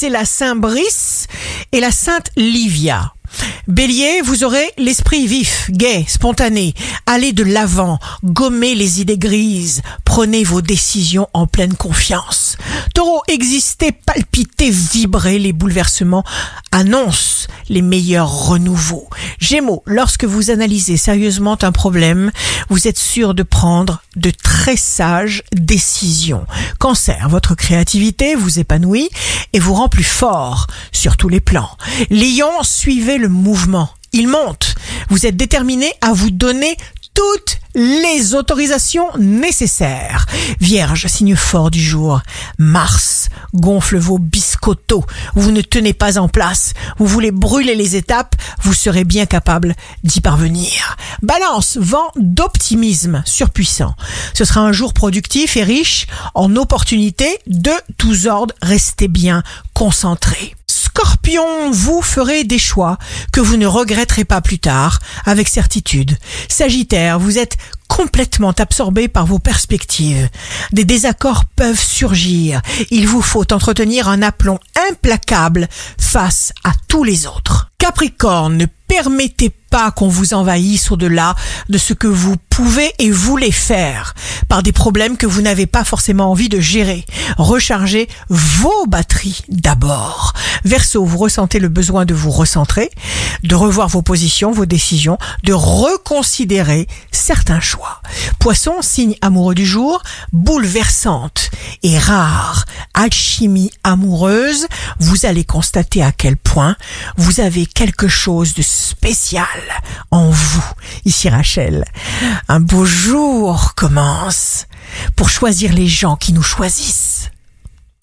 c'est la Saint Brice et la Sainte Livia. Bélier, vous aurez l'esprit vif, gai, spontané. Allez de l'avant, gommez les idées grises, prenez vos décisions en pleine confiance. Taureau, existez, palpitez, vibrez, les bouleversements annoncent les meilleurs renouveaux. Gémeaux, lorsque vous analysez sérieusement un problème, vous êtes sûr de prendre de très sages décisions. Cancer, votre créativité vous épanouit vous rend plus fort sur tous les plans. Lion, suivez le mouvement. Il monte. Vous êtes déterminé à vous donner toutes les autorisations nécessaires. Vierge, signe fort du jour. Mars gonfle vos biscottos. Vous ne tenez pas en place. Vous voulez brûler les étapes. Vous serez bien capable d'y parvenir. Balance, vent d'optimisme surpuissant. Ce sera un jour productif et riche en opportunités de tous ordres. Restez bien concentrés. Scorpion, vous ferez des choix que vous ne regretterez pas plus tard, avec certitude. Sagittaire, vous êtes complètement absorbé par vos perspectives. Des désaccords peuvent surgir. Il vous faut entretenir un aplomb implacable face à tous les autres. Capricorne, ne permettez pas qu'on vous envahisse au-delà de ce que vous pouvez et voulez faire par des problèmes que vous n'avez pas forcément envie de gérer. Rechargez vos batteries d'abord. Verseau, vous ressentez le besoin de vous recentrer, de revoir vos positions, vos décisions, de reconsidérer certains choix. Poisson, signe amoureux du jour, bouleversante et rare alchimie amoureuse, vous allez constater à quel point vous avez quelque chose de spécial en vous. Ici Rachel, un beau jour commence pour choisir les gens qui nous choisissent.